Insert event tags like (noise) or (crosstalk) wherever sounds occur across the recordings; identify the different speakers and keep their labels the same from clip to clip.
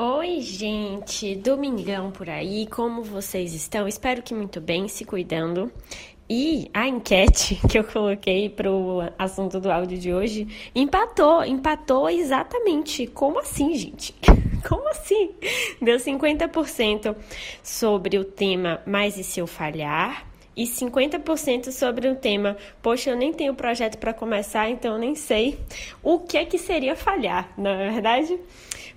Speaker 1: Oi, gente! Domingão por aí, como vocês estão? Espero que muito bem, se cuidando. E a enquete (laughs) que eu coloquei para o assunto do áudio de hoje empatou, empatou exatamente. Como assim, gente? (laughs) Como assim? Deu 50% sobre o tema Mas e se eu falhar? E 50% sobre o tema Poxa, eu nem tenho projeto para começar, então eu nem sei o que é que seria falhar, não é verdade?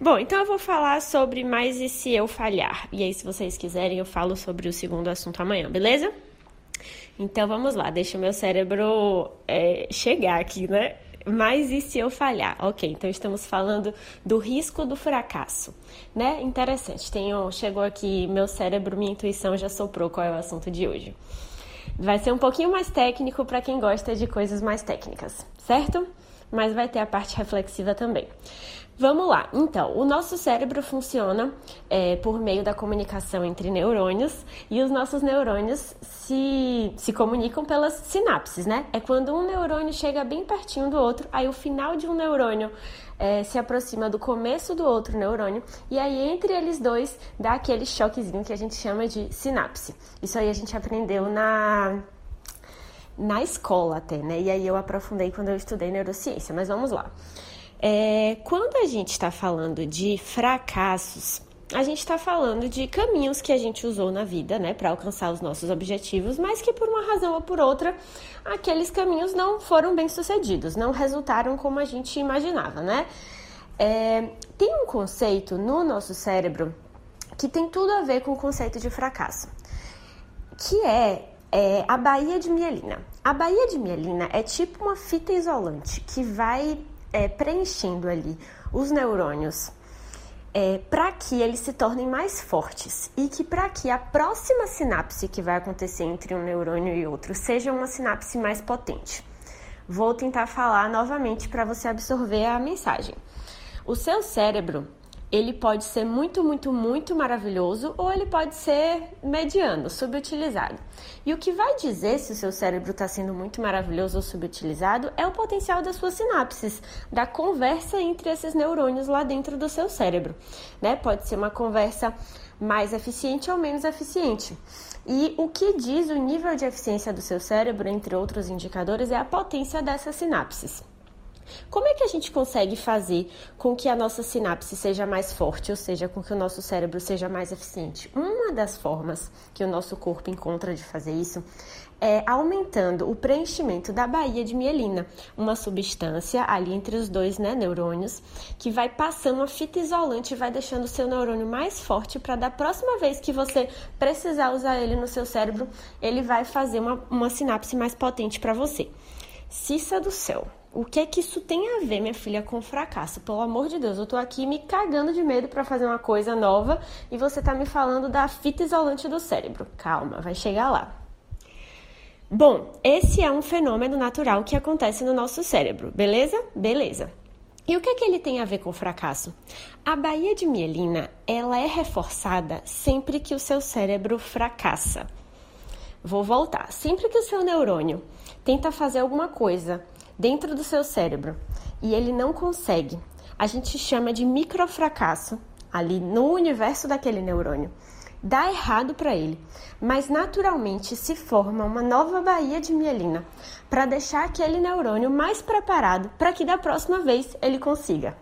Speaker 1: Bom, então eu vou falar sobre mais e se eu falhar. E aí, se vocês quiserem, eu falo sobre o segundo assunto amanhã, beleza? Então vamos lá, deixa o meu cérebro é, chegar aqui, né? Mas e se eu falhar? Ok, então estamos falando do risco do fracasso, né? Interessante. Tenho, chegou aqui, meu cérebro, minha intuição já soprou qual é o assunto de hoje. Vai ser um pouquinho mais técnico para quem gosta de coisas mais técnicas, certo? Mas vai ter a parte reflexiva também. Vamos lá. Então, o nosso cérebro funciona é, por meio da comunicação entre neurônios e os nossos neurônios se, se comunicam pelas sinapses, né? É quando um neurônio chega bem pertinho do outro, aí o final de um neurônio é, se aproxima do começo do outro neurônio e aí entre eles dois dá aquele choquezinho que a gente chama de sinapse. Isso aí a gente aprendeu na na escola até, né? E aí eu aprofundei quando eu estudei neurociência, mas vamos lá. É, quando a gente está falando de fracassos, a gente está falando de caminhos que a gente usou na vida, né, para alcançar os nossos objetivos, mas que por uma razão ou por outra, aqueles caminhos não foram bem sucedidos, não resultaram como a gente imaginava, né? É, tem um conceito no nosso cérebro que tem tudo a ver com o conceito de fracasso, que é, é a baía de mielina. A baía de mielina é tipo uma fita isolante que vai é, preenchendo ali os neurônios é, para que eles se tornem mais fortes e que para que a próxima sinapse que vai acontecer entre um neurônio e outro seja uma sinapse mais potente. Vou tentar falar novamente para você absorver a mensagem. O seu cérebro ele pode ser muito, muito, muito maravilhoso ou ele pode ser mediano, subutilizado. E o que vai dizer se o seu cérebro está sendo muito maravilhoso ou subutilizado é o potencial das suas sinapses, da conversa entre esses neurônios lá dentro do seu cérebro. Né? Pode ser uma conversa mais eficiente ou menos eficiente. E o que diz o nível de eficiência do seu cérebro, entre outros indicadores, é a potência dessas sinapses. Como é que a gente consegue fazer com que a nossa sinapse seja mais forte, ou seja, com que o nosso cérebro seja mais eficiente? Uma das formas que o nosso corpo encontra de fazer isso é aumentando o preenchimento da baía de mielina, uma substância ali entre os dois né, neurônios, que vai passando uma fita isolante e vai deixando o seu neurônio mais forte para da próxima vez que você precisar usar ele no seu cérebro, ele vai fazer uma, uma sinapse mais potente para você. Cissa do céu. O que é que isso tem a ver, minha filha, com fracasso? Pelo amor de Deus, eu tô aqui me cagando de medo para fazer uma coisa nova e você tá me falando da fita isolante do cérebro. Calma, vai chegar lá. Bom, esse é um fenômeno natural que acontece no nosso cérebro, beleza? Beleza. E o que é que ele tem a ver com fracasso? A baía de mielina, ela é reforçada sempre que o seu cérebro fracassa. Vou voltar. Sempre que o seu neurônio tenta fazer alguma coisa dentro do seu cérebro e ele não consegue, a gente chama de microfracasso ali no universo daquele neurônio. Dá errado para ele, mas naturalmente se forma uma nova baía de mielina para deixar aquele neurônio mais preparado para que da próxima vez ele consiga.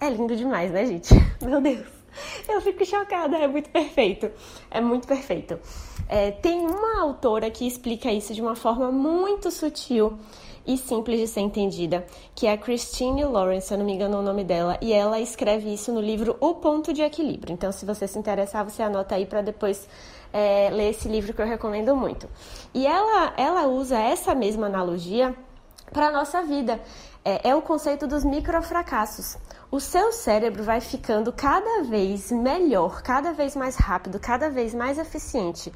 Speaker 1: É lindo demais, né, gente? (laughs) Meu Deus, eu fico chocada, é muito perfeito, é muito perfeito. É, tem uma autora que explica isso de uma forma muito sutil e simples de ser entendida, que é a Christine Lawrence, se eu não me engano o nome dela, e ela escreve isso no livro O Ponto de Equilíbrio. Então, se você se interessar, você anota aí para depois é, ler esse livro que eu recomendo muito. E ela, ela usa essa mesma analogia para a nossa vida. É, é o conceito dos microfracassos. O seu cérebro vai ficando cada vez melhor, cada vez mais rápido, cada vez mais eficiente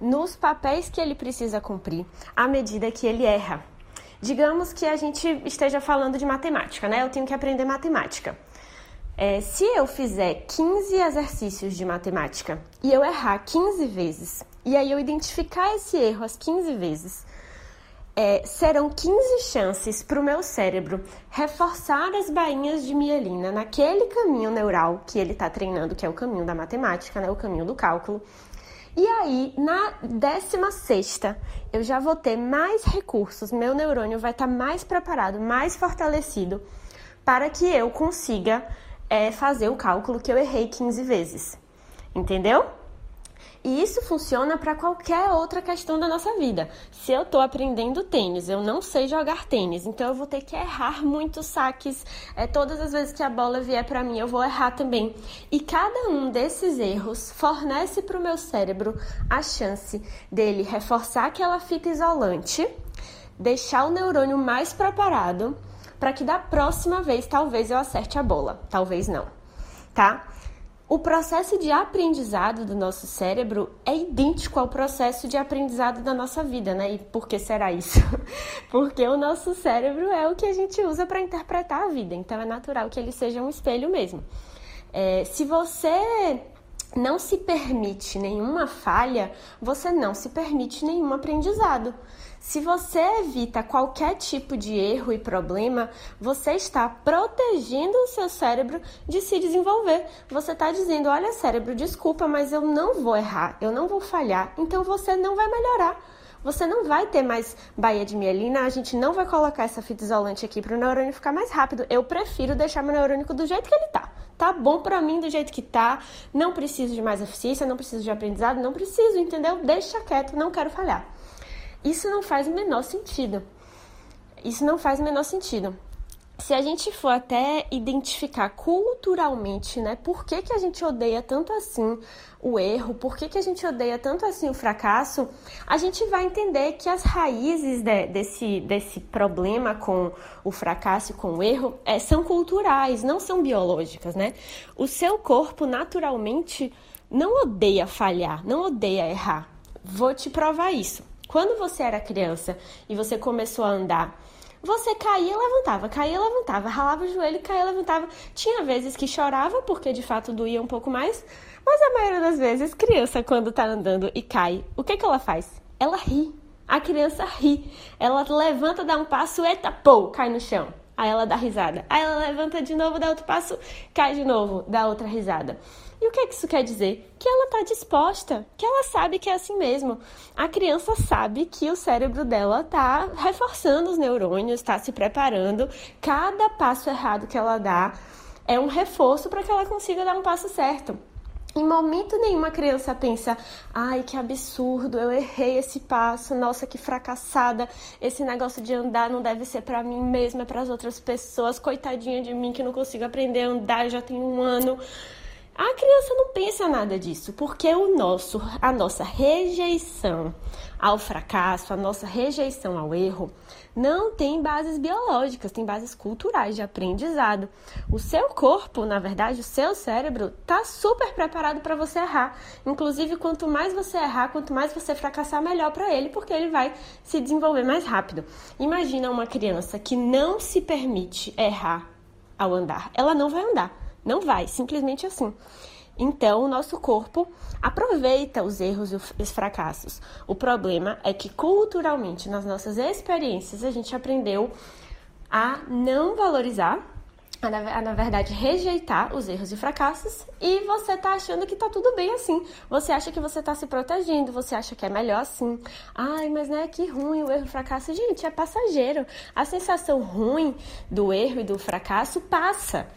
Speaker 1: nos papéis que ele precisa cumprir à medida que ele erra. Digamos que a gente esteja falando de matemática, né? Eu tenho que aprender matemática. É, se eu fizer 15 exercícios de matemática e eu errar 15 vezes, e aí eu identificar esse erro as 15 vezes, é, serão 15 chances para o meu cérebro reforçar as bainhas de mielina naquele caminho neural que ele está treinando, que é o caminho da matemática, né, o caminho do cálculo. E aí, na 16 eu já vou ter mais recursos, meu neurônio vai estar tá mais preparado, mais fortalecido para que eu consiga é, fazer o cálculo que eu errei 15 vezes. Entendeu? E isso funciona para qualquer outra questão da nossa vida. Se eu estou aprendendo tênis, eu não sei jogar tênis, então eu vou ter que errar muitos saques. É, todas as vezes que a bola vier para mim, eu vou errar também. E cada um desses erros fornece para o meu cérebro a chance dele reforçar aquela fita isolante, deixar o neurônio mais preparado para que da próxima vez talvez eu acerte a bola, talvez não, tá? O processo de aprendizado do nosso cérebro é idêntico ao processo de aprendizado da nossa vida, né? E por que será isso? (laughs) Porque o nosso cérebro é o que a gente usa para interpretar a vida, então é natural que ele seja um espelho mesmo. É, se você não se permite nenhuma falha, você não se permite nenhum aprendizado. Se você evita qualquer tipo de erro e problema, você está protegendo o seu cérebro de se desenvolver. Você está dizendo: olha, cérebro, desculpa, mas eu não vou errar, eu não vou falhar, então você não vai melhorar. Você não vai ter mais baía de mielina, a gente não vai colocar essa fita isolante aqui para o neurônio ficar mais rápido. Eu prefiro deixar meu neurônico do jeito que ele tá. Tá bom para mim do jeito que tá. Não preciso de mais eficiência, não preciso de aprendizado, não preciso, entendeu? Deixa quieto, não quero falhar. Isso não faz o menor sentido. Isso não faz o menor sentido. Se a gente for até identificar culturalmente, né, por que, que a gente odeia tanto assim o erro, por que, que a gente odeia tanto assim o fracasso, a gente vai entender que as raízes de, desse, desse problema com o fracasso e com o erro é, são culturais, não são biológicas, né? O seu corpo naturalmente não odeia falhar, não odeia errar. Vou te provar isso. Quando você era criança e você começou a andar, você caía levantava, caía levantava, ralava o joelho, caía levantava. Tinha vezes que chorava porque de fato doía um pouco mais, mas a maioria das vezes, criança quando tá andando e cai, o que que ela faz? Ela ri. A criança ri. Ela levanta, dá um passo, eita, pô, cai no chão. Aí ela dá risada. Aí ela levanta de novo, dá outro passo, cai de novo, dá outra risada. E o que, é que isso quer dizer? Que ela está disposta, que ela sabe que é assim mesmo. A criança sabe que o cérebro dela está reforçando os neurônios, está se preparando. Cada passo errado que ela dá é um reforço para que ela consiga dar um passo certo. Em momento nenhum a criança pensa: ai, que absurdo, eu errei esse passo, nossa, que fracassada, esse negócio de andar não deve ser para mim mesmo, é para as outras pessoas, coitadinha de mim que não consigo aprender a andar, já tem um ano. A criança não pensa nada disso, porque o nosso, a nossa rejeição ao fracasso, a nossa rejeição ao erro, não tem bases biológicas, tem bases culturais de aprendizado. O seu corpo, na verdade, o seu cérebro, está super preparado para você errar. Inclusive, quanto mais você errar, quanto mais você fracassar, melhor para ele, porque ele vai se desenvolver mais rápido. Imagina uma criança que não se permite errar ao andar, ela não vai andar não vai, simplesmente assim. Então, o nosso corpo aproveita os erros e os fracassos. O problema é que culturalmente, nas nossas experiências, a gente aprendeu a não valorizar, a, na, verdade, rejeitar os erros e fracassos, e você tá achando que tá tudo bem assim. Você acha que você tá se protegendo, você acha que é melhor assim. Ai, mas né, que ruim o erro e o fracasso. Gente, é passageiro. A sensação ruim do erro e do fracasso passa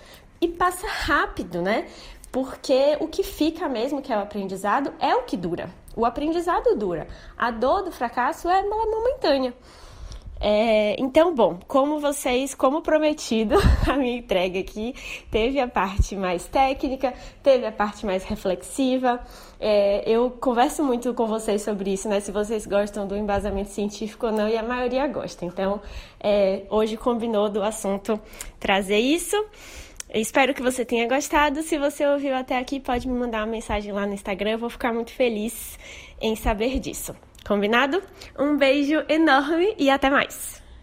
Speaker 1: e passa rápido, né? Porque o que fica mesmo, que é o aprendizado, é o que dura. O aprendizado dura. A dor do fracasso é momentânea. É, então, bom, como vocês, como prometido, (laughs) a minha entrega aqui teve a parte mais técnica, teve a parte mais reflexiva. É, eu converso muito com vocês sobre isso, né? Se vocês gostam do embasamento científico ou não, e a maioria gosta. Então, é, hoje combinou do assunto trazer isso. Eu espero que você tenha gostado. Se você ouviu até aqui, pode me mandar uma mensagem lá no Instagram. Eu vou ficar muito feliz em saber disso. Combinado? Um beijo enorme e até mais!